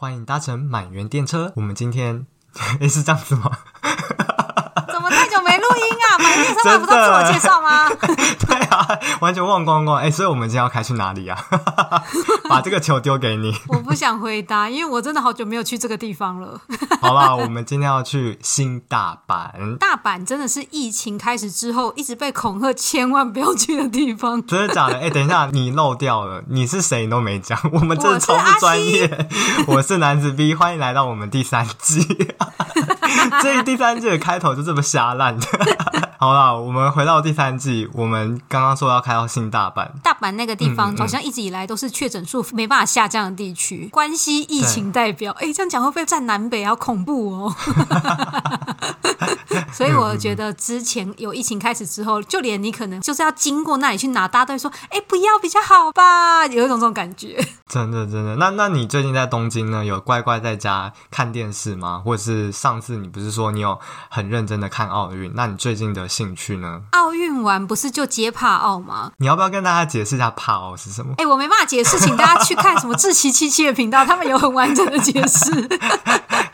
欢迎搭乘满园电车。我们今天 诶是这样子吗？怎么太久没录音啊？满员电车不是自我介绍吗？对啊，完全忘光光。哎所以我们今天要开去哪里啊？把这个球丢给你。我不想回答，因为我真的好久没有去这个地方了。好啦，我们今天要去新大阪。大阪真的是疫情开始之后一直被恐吓，千万不要去的地方。真的假的？哎、欸，等一下，你漏掉了，你是谁都没讲。我们真的超不专业。我是，我是男子 B，欢迎来到我们第三季。这第三季的开头就这么瞎烂的。好啦，我们回到第三季。我们刚刚说要开到新大阪，大阪那个地方好像一直以来都是确诊数没办法下降的地区。关西疫情代表，哎，这样讲会不会占南北？好恐怖哦！所以我觉得之前有疫情开始之后，就连你可能就是要经过那里去拿，大家都会说：“哎，不要比较好吧？” 有一种这种感觉。真的，真的。那那你最近在东京呢？有乖乖在家看电视吗？或者是上次你不是说你有很认真的看奥运？那你最近的？兴趣呢？奥运完不是就接帕奥吗？你要不要跟大家解释一下帕奥是什么？哎、欸，我没办法解释，请大家去看什么志奇七七的频道，他们有很完整的解释。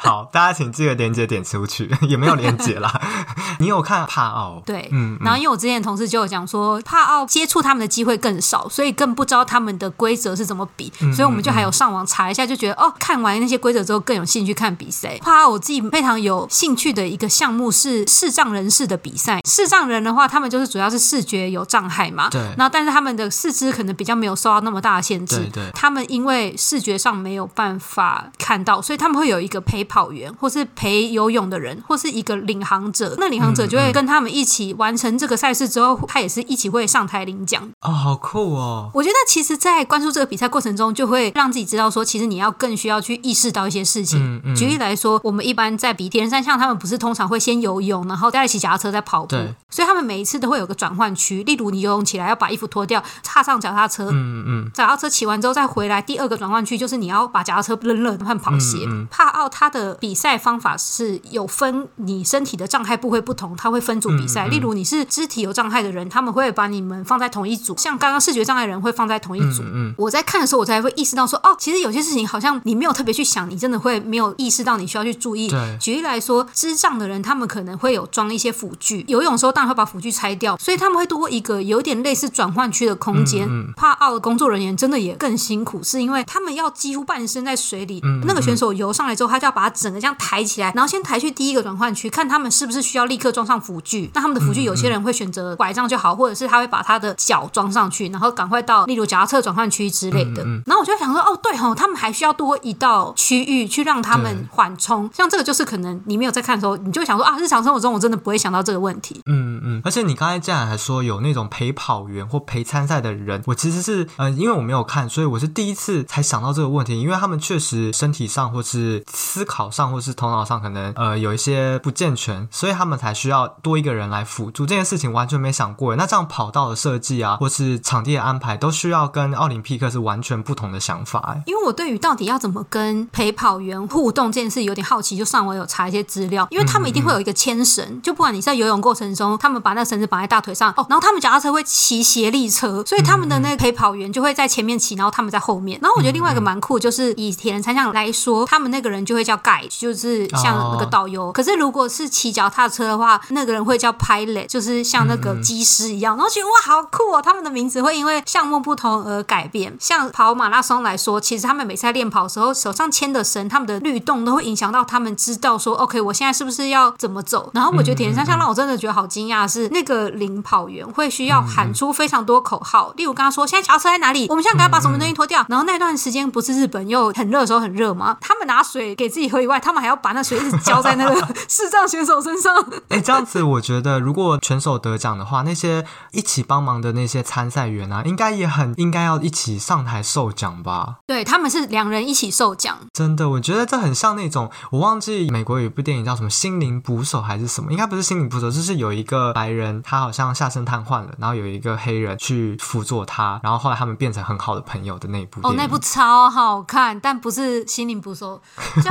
好，大家请记得连结点出去，也没有连结啦。你有看帕奥？对，嗯。然后因为我之前的同事就有讲说，帕奥接触他们的机会更少，所以更不知道他们的规则是怎么比，所以我们就还有上网查一下，就觉得哦，看完那些规则之后更有兴趣看比赛。帕奥我自己非常有兴趣的一个项目是视障人士的比赛。视障人的话，他们就是主要是视觉有障碍嘛，对。然后，但是他们的四肢可能比较没有受到那么大的限制，对对。他们因为视觉上没有办法看到，所以他们会有一个陪跑员，或是陪游泳的人，或是一个领航者。那领航者就会跟他们一起完成这个赛事之后，他也是一起会上台领奖。哦，好酷哦！我觉得其实，在关注这个比赛过程中，就会让自己知道说，其实你要更需要去意识到一些事情。嗯嗯。举例来说，我们一般在比铁人三项，他们不是通常会先游泳，然后再骑脚踏车再跑步，对。所以他们每每一次都会有个转换区，例如你游泳起来要把衣服脱掉，踏上脚踏车，嗯嗯，脚踏车骑完之后再回来，第二个转换区就是你要把脚踏车扔了换跑鞋。帕奥他的比赛方法是有分你身体的障碍部位不同，它会分组比赛。嗯嗯、例如你是肢体有障碍的人，他们会把你们放在同一组，像刚刚视觉障碍人会放在同一组。我在看的时候，我才会意识到说，哦，其实有些事情好像你没有特别去想，你真的会没有意识到你需要去注意。举例来说，智障的人他们可能会有装一些辅具，游泳的时候当然会把辅具拆掉，所以他。们会多一个有点类似转换区的空间。嗯嗯、帕奥的工作人员真的也更辛苦，是因为他们要几乎半身在水里。那个选手游上来之后，他就要把它整个这样抬起来，然后先抬去第一个转换区，看他们是不是需要立刻装上辅具。那他们的辅具，有些人会选择拐杖就好，或者是他会把他的脚装上去，然后赶快到例如脚踏车转换区之类的。然后我就想说，哦，对哦，他们还需要多一道区域去让他们缓冲。像这个就是可能你没有在看的时候，你就会想说啊，日常生活中我真的不会想到这个问题。嗯嗯，而且你刚才这样还说有那种。陪跑员或陪参赛的人，我其实是呃，因为我没有看，所以我是第一次才想到这个问题。因为他们确实身体上或是思考上或是头脑上可能呃有一些不健全，所以他们才需要多一个人来辅助这件事情，完全没想过。那这样跑道的设计啊，或是场地的安排，都需要跟奥林匹克是完全不同的想法。因为我对于到底要怎么跟陪跑员互动这件事有点好奇，就上网有查一些资料，因为他们一定会有一个牵绳，嗯嗯就不管你在游泳过程中，他们把那绳子绑在大腿上哦，然后他们脚踏车。会骑斜力车，所以他们的那个陪跑员就会在前面骑，然后他们在后面。然后我觉得另外一个蛮酷，就是以铁人三项来说，他们那个人就会叫 guide，就是像那个导游。可是如果是骑脚踏车的话，那个人会叫 pilot，就是像那个机师一样。然后觉得哇，好酷哦！他们的名字会因为项目不同而改变。像跑马拉松来说，其实他们每次在练跑的时候，手上牵的绳，他们的律动都会影响到他们知道说，OK，我现在是不是要怎么走？然后我觉得铁人三项让我真的觉得好惊讶，是那个领跑员会需要。要喊出非常多口号，例如刚刚说，现在脚踏车在哪里？我们现在赶快把什么东西脱掉。然后那段时间不是日本又很热的时候很热吗？他们拿水给自己喝以外，他们还要把那水一直浇在那个 视障选手身上。哎，这样子我觉得，如果选手得奖的话，那些一起帮忙的那些参赛员啊，应该也很应该要一起上台受奖吧？对，他们是两人一起受奖。真的，我觉得这很像那种，我忘记美国有一部电影叫什么《心灵捕手》还是什么，应该不是《心灵捕手》，就是有一个白人，他好像下身瘫痪了。然后有一个黑人去辅佐他，然后后来他们变成很好的朋友的那部。哦，那部超好看，但不是心灵捕手，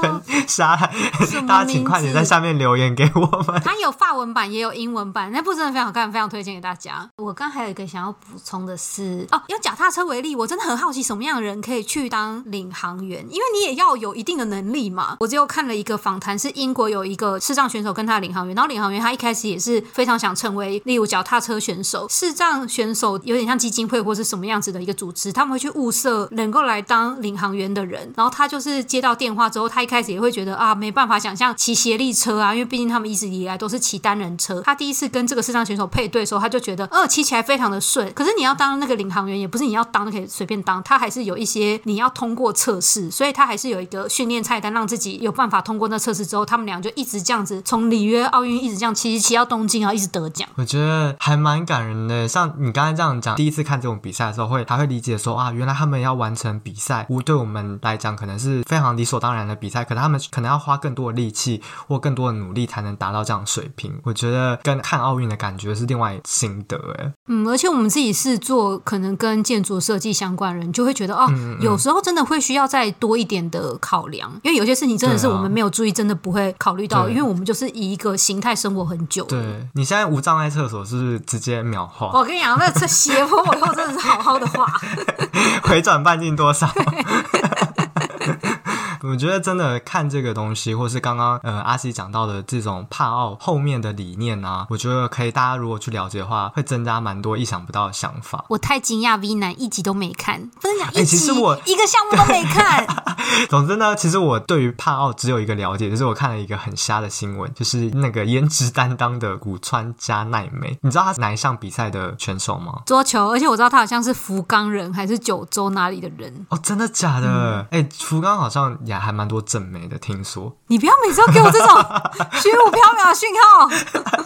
全杀了。大家请快点在下面留言给我们。它有法文版，也有英文版，那部真的非常好看，非常推荐给大家。我刚还有一个想要补充的是，哦，用脚踏车为例，我真的很好奇什么样的人可以去当领航员，因为你也要有一定的能力嘛。我只有看了一个访谈，是英国有一个视障选手跟他的领航员，然后领航员他一开始也是非常想成为，例如脚踏车选手。视障选手有点像基金会或是什么样子的一个组织，他们会去物色能够来当领航员的人。然后他就是接到电话之后，他一开始也会觉得啊，没办法想象骑协力车啊，因为毕竟他们一直以来都是骑单人车。他第一次跟这个视障选手配对的时候，他就觉得，呃，骑起来非常的顺。可是你要当那个领航员，也不是你要当就可以随便当，他还是有一些你要通过测试，所以他还是有一个训练菜单，让自己有办法通过那测试之后，他们俩就一直这样子从里约奥运一直这样骑骑到东京啊，一直得奖。我觉得还蛮感人的。像你刚才这样讲，第一次看这种比赛的时候，会他会理解说啊，原来他们要完成比赛，无对我们来讲可能是非常理所当然的比赛，可能他们可能要花更多的力气或更多的努力才能达到这样的水平。我觉得跟看奥运的感觉是另外心得哎。嗯，而且我们自己是做可能跟建筑设计相关的人，就会觉得哦，嗯嗯有时候真的会需要再多一点的考量，因为有些事情真的是我们没有注意，真的不会考虑到，因为我们就是以一个形态生活很久。对，你现在无障碍厕所是不是直接秒画？我跟你讲，那这斜坡我以后真的是好好的画，回转半径多少？我觉得真的看这个东西，或是刚刚呃阿西讲到的这种帕奥后面的理念啊，我觉得可以大家如果去了解的话，会增加蛮多意想不到的想法。我太惊讶，V 男一集都没看，真的讲一集，欸、其实我一个项目都没看。总之呢，其实我对于帕奥只有一个了解，就是我看了一个很瞎的新闻，就是那个颜值担当的古川佳奈美，你知道他是哪一项比赛的选手吗？桌球，而且我知道他好像是福冈人还是九州哪里的人。哦，真的假的？哎、福冈好像。也还蛮多正妹的，听说。你不要每次都给我这种 虚无缥缈的讯号。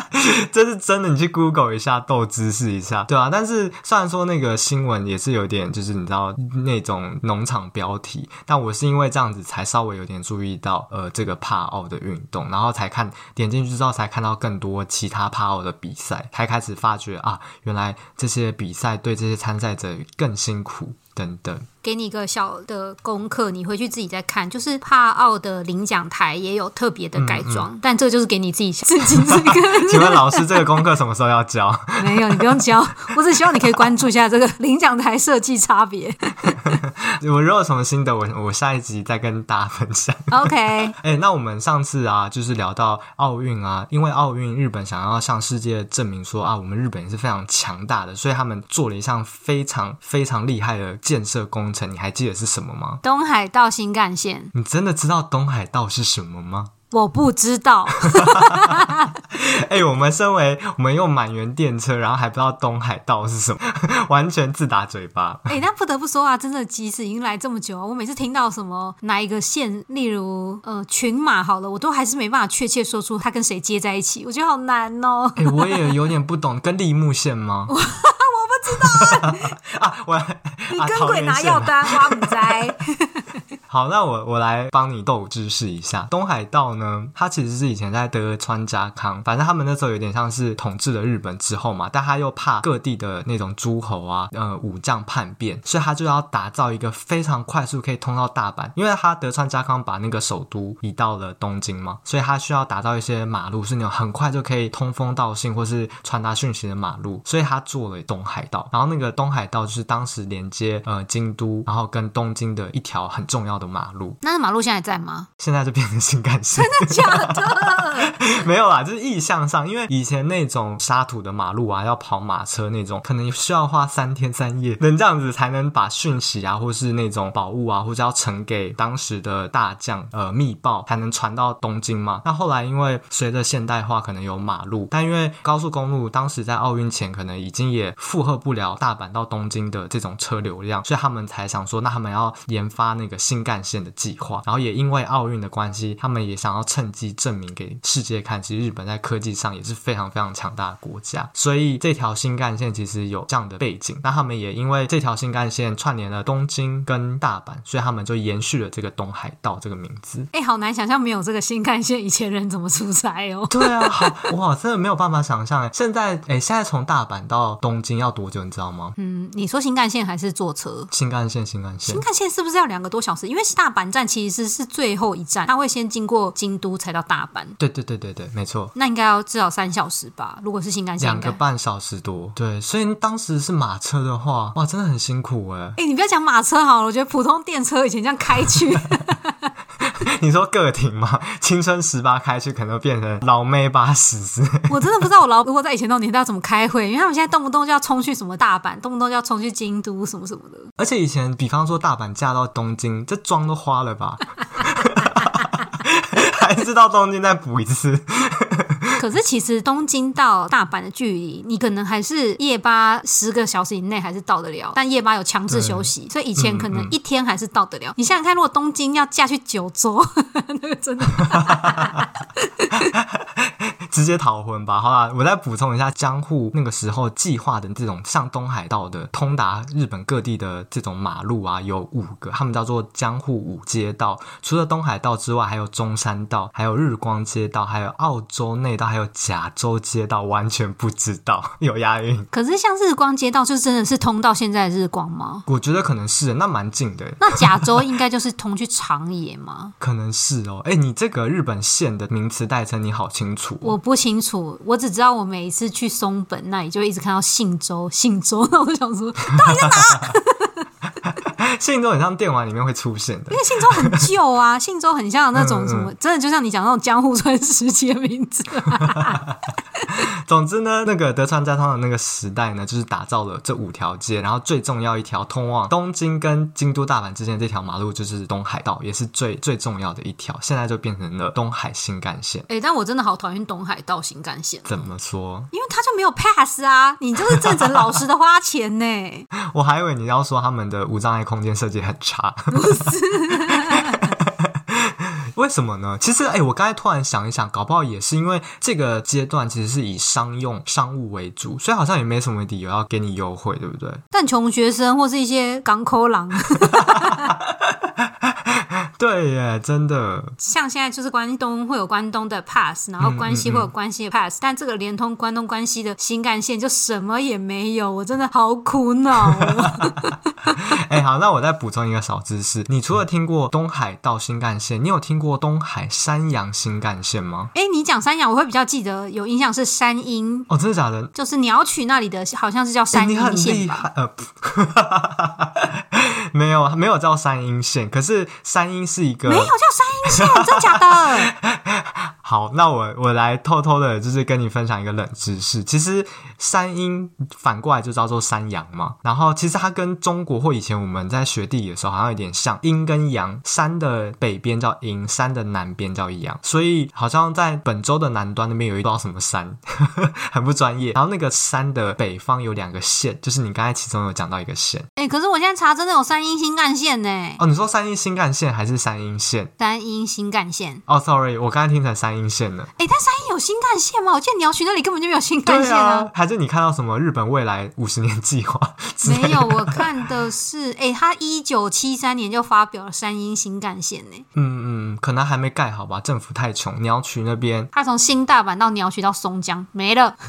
这是真的，你去 Google 一下，斗知识一下，对啊。但是虽然说那个新闻也是有点，就是你知道那种农场标题，但我是因为这样子才稍微有点注意到呃这个帕奥的运动，然后才看点进去之后才看到更多其他帕奥的比赛，才开始发觉啊，原来这些比赛对这些参赛者更辛苦。等等，给你一个小的功课，你回去自己再看。就是帕奥的领奖台也有特别的改装，嗯嗯、但这就是给你自己自己这个。请问老师，这个功课什么时候要交？没有，你不用交。我只希望你可以关注一下这个领奖台设计差别。我如果有什么心得，我我下一集再跟大家分享。OK，哎、欸，那我们上次啊，就是聊到奥运啊，因为奥运日本想要向世界证明说啊，我们日本也是非常强大的，所以他们做了一项非常非常厉害的。建设工程，你还记得是什么吗？东海道新干线。你真的知道东海道是什么吗？我不知道。哎、欸，我们身为我们用满员电车，然后还不知道东海道是什么，完全自打嘴巴。哎、欸，那不得不说啊，真的，即使已经来这么久，我每次听到什么哪一个线，例如呃群马好了，我都还是没办法确切说出它跟谁接在一起，我觉得好难哦。哎、欸，我也有点不懂，跟立木线吗？知道啊，我你跟鬼拿药单，花不摘。好，那我我来帮你斗知识一下。东海道呢，它其实是以前在德川家康，反正他们那时候有点像是统治了日本之后嘛，但他又怕各地的那种诸侯啊，呃，武将叛变，所以他就要打造一个非常快速可以通到大阪，因为他德川家康把那个首都移到了东京嘛，所以他需要打造一些马路是那种很快就可以通风道信或是传达讯息的马路，所以他做了东海道。然后那个东海道就是当时连接呃京都，然后跟东京的一条很重要的马路。那马路现在在吗？现在就变成新干线。真的假的？没有啦，就是意向上，因为以前那种沙土的马路啊，要跑马车那种，可能需要花三天三夜，能这样子才能把讯息啊，或是那种宝物啊，或者要呈给当时的大将呃密报，才能传到东京嘛。那后来因为随着现代化，可能有马路，但因为高速公路当时在奥运前可能已经也负荷不了大阪到东京的这种车流量，所以他们才想说，那他们要研发那个新干线的计划。然后也因为奥运的关系，他们也想要趁机证明给世界看，其实日本在科技上也是非常非常强大的国家。所以这条新干线其实有这样的背景。那他们也因为这条新干线串联了东京跟大阪，所以他们就延续了这个东海道这个名字。哎，好难想象没有这个新干线，以前人怎么出差哦？对啊，好哇，真的没有办法想象。现在哎，现在从大阪到东京要多久？你知道吗？嗯，你说新干线还是坐车？新干线，新干线，新干线是不是要两个多小时？因因为大阪站其实是最后一站，它会先经过京都才到大阪。对对对对对，没错。那应该要至少三小时吧？如果是新干线，两个半小时多。对，所以当时是马车的话，哇，真的很辛苦哎。哎，你不要讲马车好了，我觉得普通电车以前这样开去。你说个停吗？青春十八开去可能变成老妹八十。我真的不知道我老如果在以前那种年代要怎么开会，因为他们现在动不动就要冲去什么大阪，动不动就要冲去京都什么什么的。而且以前，比方说大阪嫁到东京，这妆都花了吧？还是到东京再补一次。可是其实东京到大阪的距离，你可能还是夜巴十个小时以内还是到得了，但夜巴有强制休息，所以以前可能一天还是到得了。你想想看，如果东京要嫁去九州，那个真的。直接逃婚吧，好啦，我再补充一下，江户那个时候计划的这种上东海道的通达日本各地的这种马路啊，有五个，他们叫做江户五街道。除了东海道之外，还有中山道，还有日光街道，还有澳洲内道，还有甲州街道。完全不知道 有押韵。可是像日光街道，就真的是通到现在的日光吗？我觉得可能是，那蛮近的。那甲州应该就是通去长野吗？可能是哦。哎，你这个日本县的名词代称你好清楚。我。不清楚，我只知道我每一次去松本那里，就一直看到信州，信州，那我就想说，到底在哪？信州很像电玩里面会出现的，因为信州很旧啊，信州很像那种什么，嗯嗯真的就像你讲那种江户川时期的名字。总之呢，那个德川家康的那个时代呢，就是打造了这五条街，然后最重要一条通往东京跟京都、大阪之间这条马路就是东海道，也是最最重要的一条。现在就变成了东海新干线。哎、欸，但我真的好讨厌东海道新干线。怎么说？因为它就没有 pass 啊，你就是正正老实的花钱呢。我还以为你要说他们的无障碍空间设计很差。不是。为什么呢？其实，哎，我刚才突然想一想，搞不好也是因为这个阶段其实是以商用商务为主，所以好像也没什么理由要给你优惠，对不对？但穷学生或是一些港口狼。对耶，真的。像现在就是关东会有关东的 pass，然后关西会有关西的 pass，、嗯嗯嗯、但这个连通关东关西的新干线就什么也没有，我真的好苦恼、哦。哎，好，那我再补充一个小知识，你除了听过东海道新干线，你有听过东海山阳新干线吗？哎，你讲山阳，我会比较记得有印象是山阴哦，真的假的？就是鸟取那里的，好像是叫山阴线吧？呃，没有，没有叫山阴线，可是山阴。是一个没有叫山阴线，真假的？好，那我我来偷偷的，就是跟你分享一个冷知识。其实山阴反过来就叫做山阳嘛。然后其实它跟中国或以前我们在学地理的时候好像有点像，阴跟阳，山的北边叫阴，山的南边叫阳。所以好像在本州的南端那边有一道什么山，很不专业。然后那个山的北方有两个县，就是你刚才其中有讲到一个县。可是我现在查真的有山阴新干线呢。哦，你说山阴新干线还是？山阴线，山阴新干线。哦、oh,，sorry，我刚才听成山阴线了。哎，但山阴有新干线吗？我记得鸟取那里根本就没有新干线啊。啊还是你看到什么日本未来五十年计划？没有，我看的是，哎，他一九七三年就发表了山阴新干线呢。嗯嗯，可能还没盖好吧，政府太穷。鸟取那边，他从新大阪到鸟取到松江没了。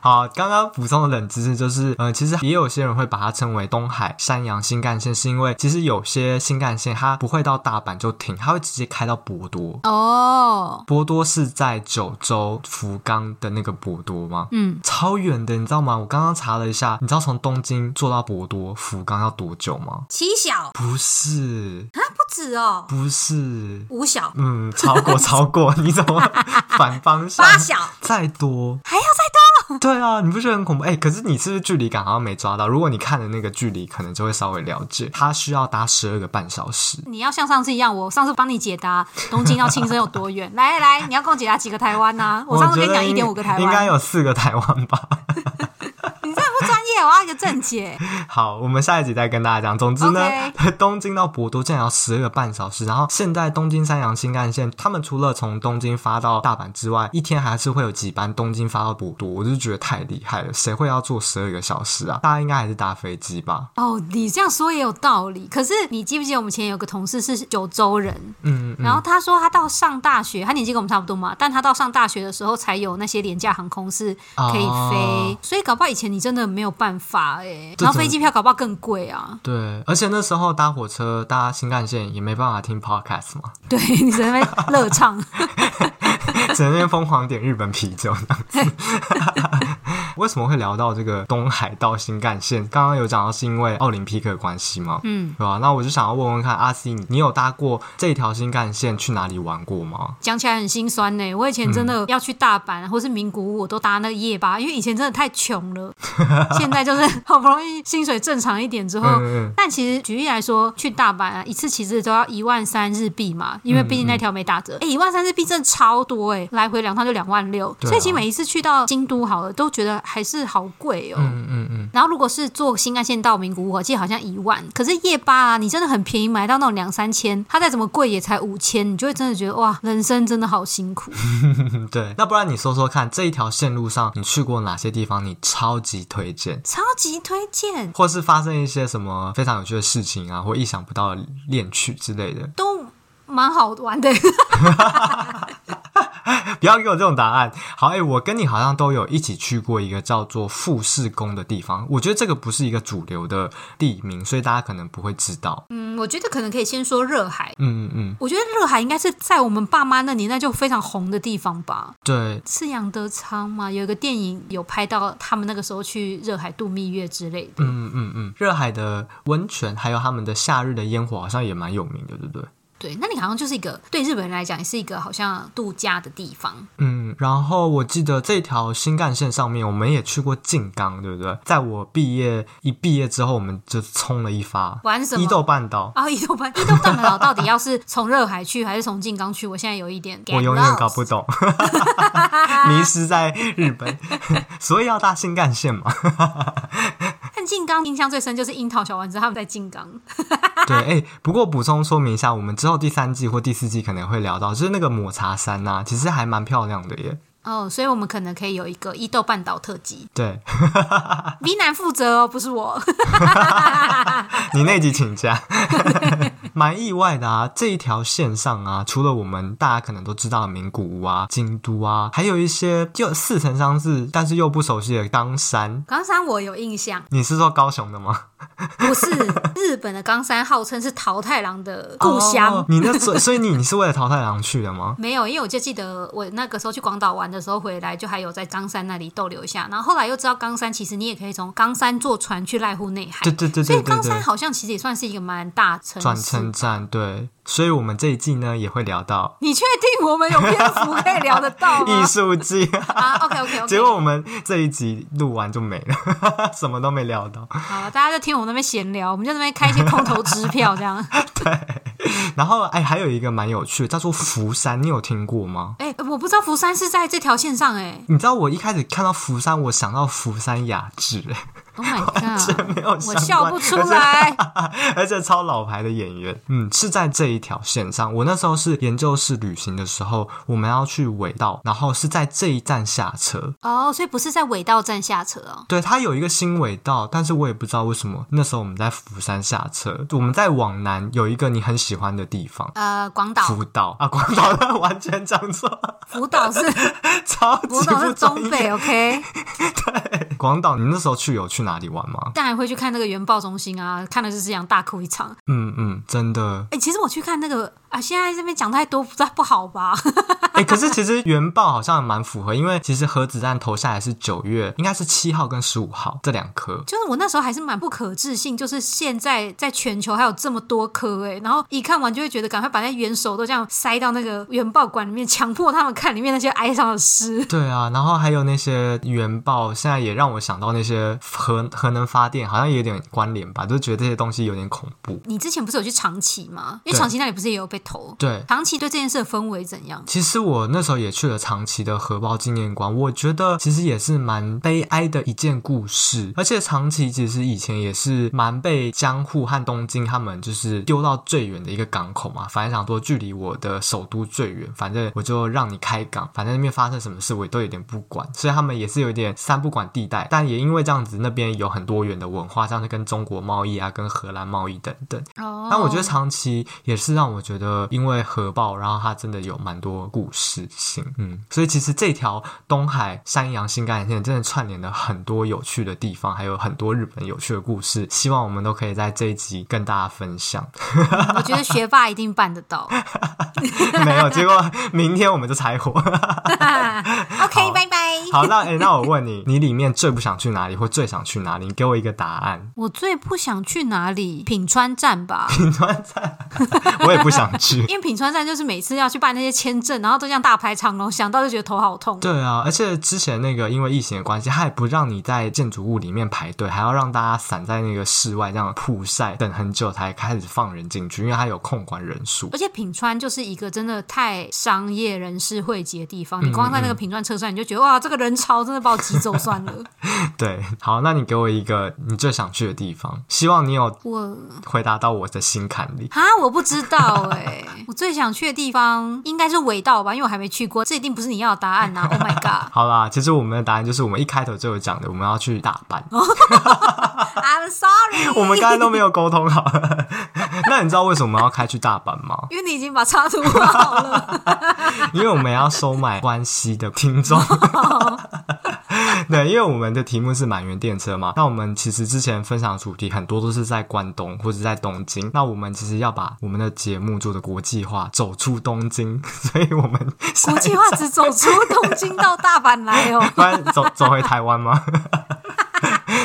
好，刚刚补充的冷知识就是，呃，其实也有些人会把它称为东海山阳新干线，是因为其实有些新干线它不会到大阪就停，它会直接开到博多。哦，博多是在九州福冈的那个博多吗？嗯，超远的，你知道吗？我刚刚查了一下，你知道从东京坐到博多福冈要多久吗？七小？不是啊，不止哦，不是五小？嗯，超过超过，你怎么反方向？八小？再多？还要再多？对啊，你不觉得很恐怖？哎，可是你是不是距离感好像没抓到？如果你看的那个距离，可能就会稍微了解。它需要搭十二个半小时。你要像上次一样，我上次帮你解答东京到青森有多远？来来来，你要跟我解答几个台湾呢、啊？我上次跟你讲一点五个台湾，应该有四个台湾吧。我要一个正解。好，我们下一集再跟大家讲。总之呢，Okay. 东京到博多竟然要十二个半小时。然后现在东京山阳新干线，他们除了从东京发到大阪之外，一天还是会有几班东京发到博多。我就觉得太厉害了，谁会要坐十二个小时啊？大家应该还是搭飞机吧？哦，你这样说也有道理。可是你记不记得我们前有个同事是九州人？嗯，嗯，然后他说他到上大学，他年纪跟我们差不多嘛，但他到上大学的时候才有那些廉价航空是可以飞，哦、所以搞不好以前你真的没有。办法哎，然后飞机票搞不好更贵啊。对，而且那时候搭火车搭新干线也没办法听 podcast 嘛。对，你在那边乐唱，在那边疯狂点日本啤酒这样子。为什么会聊到这个东海道新干线？刚刚有讲到是因为奥林匹克的关系吗？嗯，对吧？那我就想要问问看，阿 C，你有搭过这条新干线去哪里玩过吗？讲起来很心酸呢。我以前真的要去大阪、嗯、或是名古屋，我都搭那个夜巴，因为以前真的太穷了。现在就是好不容易薪水正常一点之后，嗯嗯，但其实举例来说，去大阪啊，一次其实都要一万三日币嘛，因为毕竟那条没打折。哎、一万三日币真的超多哎，来回两趟就两万六、啊，所以其实每一次去到京都好了，都觉得。还是好贵哦。嗯嗯嗯。然后如果是坐新干线到名古屋，我记得好像一万。可是夜巴啊，你真的很便宜，买到那种两三千，它再怎么贵也才五千，你就会真的觉得哇，人生真的好辛苦。对，那不然你说说看，这一条线路上你去过哪些地方？你超级推荐，超级推荐，或是发生一些什么非常有趣的事情啊，或意想不到的恋曲之类的，都蛮好玩的。不要给我这种答案。好，哎、欸，我跟你好像都有一起去过一个叫做富士宫的地方。我觉得这个不是一个主流的地名，所以大家可能不会知道。嗯，我觉得可能可以先说热海。嗯嗯嗯，我觉得热海应该是在我们爸妈那年代就非常红的地方吧。对，是杨德昌嘛？有一个电影有拍到他们那个时候去热海度蜜月之类的。嗯嗯嗯，热海的温泉还有他们的夏日的烟火好像也蛮有名的，对不对？对，那你好像就是一个对日本人来讲，也是一个好像度假的地方。嗯，然后我记得这条新干线上面，我们也去过静冈，对不对？在我毕业一毕业之后，我们就冲了一发。玩什么？伊豆半岛啊，伊豆半伊豆半岛到底要是从热海去，还是从静冈去？我现在有一点，我永远搞不懂，迷失在日本，所以要搭新干线嘛。但静冈印象最深就是樱桃小丸子他们在静冈。对，哎、欸，不过补充说明一下，我们之后第三季或第四季可能会聊到，就是那个抹茶山呐、啊，其实还蛮漂亮的耶。哦，所以我们可能可以有一个伊豆半岛特辑。对，V 男负责哦，不是我。你那集请假。蛮意外的啊，这一条线上啊，除了我们大家可能都知道的名古屋啊、京都啊，还有一些就似曾相识，但是又不熟悉的冈山。冈山我有印象。你是说高雄的吗？不是，日本的冈山号称是桃太郎的故乡。哦、你那所所以你你是为了桃太郎去的吗？没有，因为我就记得我那个时候去广岛玩的时候回来，就还有在冈山那里逗留一下。然后后来又知道冈山其实你也可以从冈山坐船去濑户内海。对对对对，对，对，对，所以冈山好像其实也算是一个蛮大城市。转乘站对。所以，我们这一季呢也会聊到。你确定我们有篇幅可以聊得到吗？艺术季啊，OK OK OK。结果我们这一集录完就没了，什么都没聊到。好，大家就听我们那边闲聊，我们就那边开一些空头支票这样。对。然后，哎，还有一个蛮有趣的，叫做福山，你有听过吗？哎，我不知道福山是在这条线上，哎。你知道我一开始看到福山，我想到福山雅治，哎。Oh my God, 完全没有，我笑不出来，而且，而且超老牌的演员，嗯，是在这一条线上。我那时候是研究室旅行的时候，我们要去尾道，然后是在这一站下车。哦，所以不是在尾道站下车哦。对，它有一个新尾道，但是我也不知道为什么那时候我们在釜山下车。我们在往南有一个你很喜欢的地方，呃，广岛。福岛啊，广岛 完全讲错。福岛是超级不福岛是东北，OK？对，广岛，你那时候去有去哪里玩吗？但还会去看那个原爆中心啊，看了就是这样大哭一场。嗯嗯，真的。哎、欸，其实我去看那个啊，现在这边讲太多，不不好吧？哎、欸，可是其实原爆好像蛮符合，因为其实核子弹投下来是九月，应该是七号跟十五号这两颗。就是我那时候还是蛮不可置信，就是现在在全球还有这么多颗哎，然后一看完就会觉得赶快把那元首都这样塞到那个原爆馆里面，强迫他们看里面那些哀伤的诗。对啊，然后还有那些原爆，现在也让我想到那些核核能发电，好像也有点关联吧，就觉得这些东西有点恐怖。你之前不是有去长崎吗？因为长崎那里不是也有被投？对，长崎对这件事的氛围怎样？其实我那时候也去了长崎的核爆纪念馆，我觉得其实也是蛮悲哀的一件故事。而且长崎其实以前也是蛮被江户和东京他们就是丢到最远的一个港口嘛，反正想说距离我的首都最远，反正我就让你开港，反正那边发生什么事我也都有点不管，所以他们也是有点三不管地带。但也因为这样子，那边有很多元的文化，像是跟中国贸易啊，跟荷兰贸易等等。哦，但我觉得长崎也是让我觉得，因为核爆，然后它真的有蛮多故事性，嗯，所以其实这条东海山阳新干线真的串联了很多有趣的地方，还有很多日本有趣的故事，希望我们都可以在这一集跟大家分享。我觉得学霸一定办得到，没有，结果明天我们就柴火。OK，拜拜。好，那哎、欸，那我问你，你里面最不想去哪里，或最想去哪里？你给我一个答案。我最不想去哪里？品川站吧。品川站，我也不想去，因为品川站就是每次要去办那些签证，然后都这样大排长龙，想到就觉得头好痛。对啊，而且之前那个因为疫情的关系，他也不让你在建筑物里面排队，还要让大家散在那个室外这样曝晒，等很久才开始放人进去，因为他有控管人数。而且品川就是一个真的太商业人士汇集的地方，你光在那个品川车站，你就觉得哇，这个人潮真的把我挤走算了。对，好，那你给我一个你最想去的地方，希望你有我回答到我的心坎里。啊，我不知道哎、欸，我最想去的地方应该是尾道吧，因为我还没去过，这一定不是你要的答案呐、啊。Oh my god！好啦，其实我们的答案就是我们一开头就有讲的，我们要去大阪。I'm sorry，我们刚才都没有沟通好。那你知道为什么要开去大阪吗？因为你已经把插图画好了。因为我们要收买关西的听众。对，因为我们的题目是满员电车嘛，那我们其实之前分享的主题很多都是在关东或者在东京，那我们其实要把我们的节目做的国际化，走出东京，所以我们国际化只走出东京到大阪来哦，不然走走回台湾吗？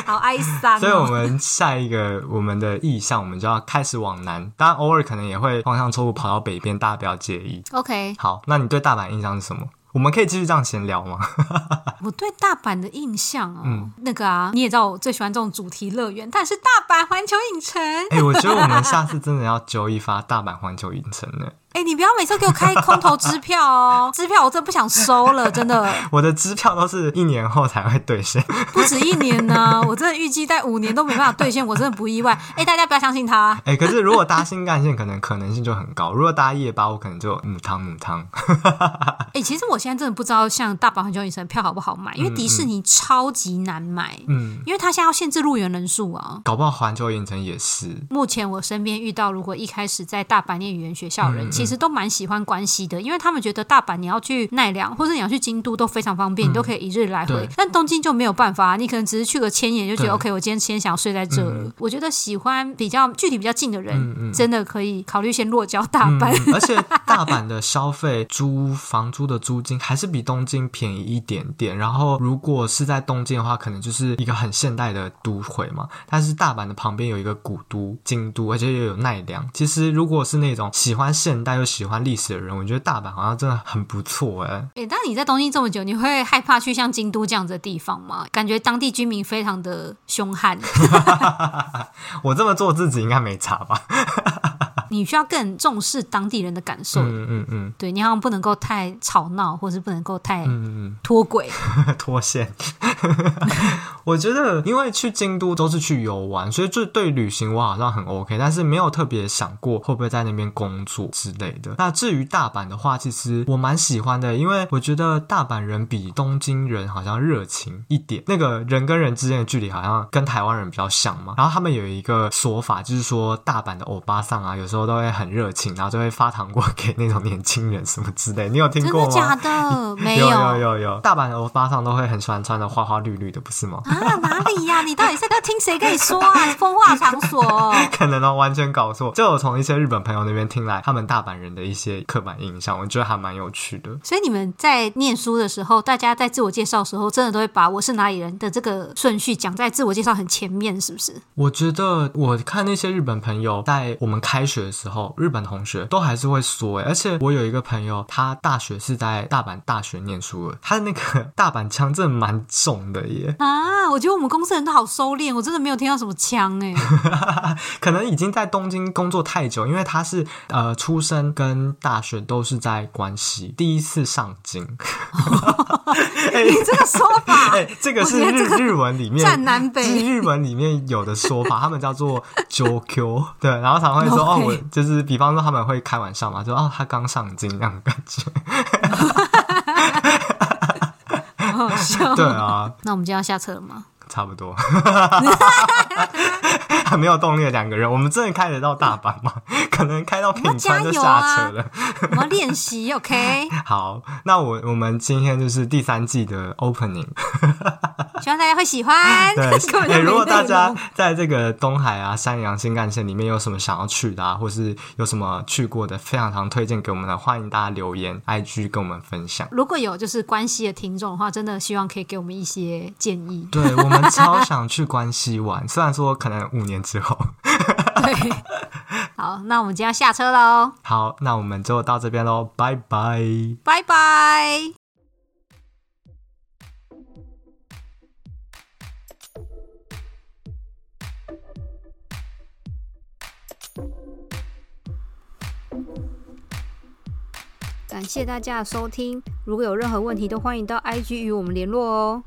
好哀伤哦。所以我们下一个我们的意向，我们就要开始往南，当然偶尔可能也会方向错误跑到北边，大家不要介意。OK，好，那你对大阪印象是什么？我们可以继续这样闲聊吗？我对大阪的印象哦，嗯、那个啊，你也知道我最喜欢这种主题乐园，但是大阪环球影城。哎、欸，我觉得我们下次真的要揪一发大阪环球影城呢。哎、欸，你不要每次给我开空头支票哦，支票我真的不想收了，真的。我的支票都是一年后才会兑现，不止一年呢、啊，我真的预计在五年都没办法兑现，我真的不意外。哎、欸，大家不要相信他。哎、欸，可是如果搭新干线，可能可能性就很高；如果搭夜巴，我可能就母汤母汤。哎、欸，其实我现在真的不知道，像大阪环球影城票好不好买，因为迪士尼超级难买，嗯，因为他现在要限制入园人数啊。搞不好环球影城也是。目前我身边遇到，如果一开始在大阪念语言学校的人，嗯、其实都蛮喜欢。关西的，因为他们觉得大阪你要去奈良，或者你要去京都都非常方便，嗯、你都可以一日来回。但东京就没有办法，你可能只是去个千眼就觉得 OK，我今天先想要睡在这我觉得喜欢比较距离比较近的人，真的可以考虑先落脚大阪。嗯、而且大阪的消费租房租的租金还是比东京便宜一点点。然后如果是在东京的话，可能就是一个很现代的都会嘛。但是大阪的旁边有一个古都京都，而且又有奈良。其实如果是那种喜欢现代又喜欢历史的人，我觉得大阪好像真的很不错哎。哎，但你在东京这么久，你会害怕去像京都这样子的地方吗？感觉当地居民非常的凶悍。我这么做自己应该没差吧？你需要更重视当地人的感受。嗯嗯嗯，对，你好像不能够太吵闹，或是不能够太脱轨、脱线。我觉得，因为去京都都是去游玩，所以就对旅行我好像很 OK，但是没有特别想过会不会在那边工作之类的。那至于大阪的话，其实我蛮喜欢的，因为我觉得大阪人比东京人好像热情一点，那个人跟人之间的距离好像跟台湾人比较像嘛。然后他们有一个说法，就是说大阪的欧巴桑啊，有时候都会很热情，然后就会发糖果给那种年轻人什么之类。你有听过吗？真的假的？没有，有有有有。大阪的欧巴桑都会很喜欢穿的花花绿绿的，不是吗？啊，哪里呀、啊？你到底是在听谁跟你说啊？风化场所、哦？可能哦，完全搞错。就我从一些日本朋友那边听来，他们大阪人的一些刻板印象，我觉得还蛮有趣的。所以你们在念书的时候，大家在自我介绍的时候，真的都会把我是哪里人的这个顺序讲在自我介绍很前面，是不是？我觉得我看那些日本朋友在我们开学的时候，日本同学都还是会说，而且我有一个朋友，他大学是在大阪大学念书的，他的那个大阪腔真的蛮重的耶。啊，我觉得我们公司人都好收敛，我真的没有听到什么腔哎。可能已经在东京工作太久，因为他是呃出生跟大学都是在关西，第一次上京。欸、你这个说法，哎、欸，这个是日日文里面占南北，日文里面有的说法，他们叫做 JOKYO 对，然后常会说.哦，我就是比方说他们会开玩笑嘛，就哦他刚上镜那样的感觉。好笑。对啊，那我们就要下车了吗？差不多。还没有动力的两个人，我们真的开得到大阪吗？可能开到品川就下车了。我们练习，OK。好，那我我们今天就是第三季的 opening，希望大家会喜欢。对，如果大家在这个东海啊山阳新干线里面有什么想要去的啊，或是有什么去过的，非常常推荐给我们的，欢迎大家留言 IG 跟我们分享。如果有就是关西的听众的话，真的希望可以给我们一些建议。对，我们 超想去关西玩，虽然说可能五年之后。对，好，那我们就要下车喽。好，那我们就到这边喽，拜拜，拜拜。感谢大家的收听，如果有任何问题，都欢迎到 IG 与我们联络哦。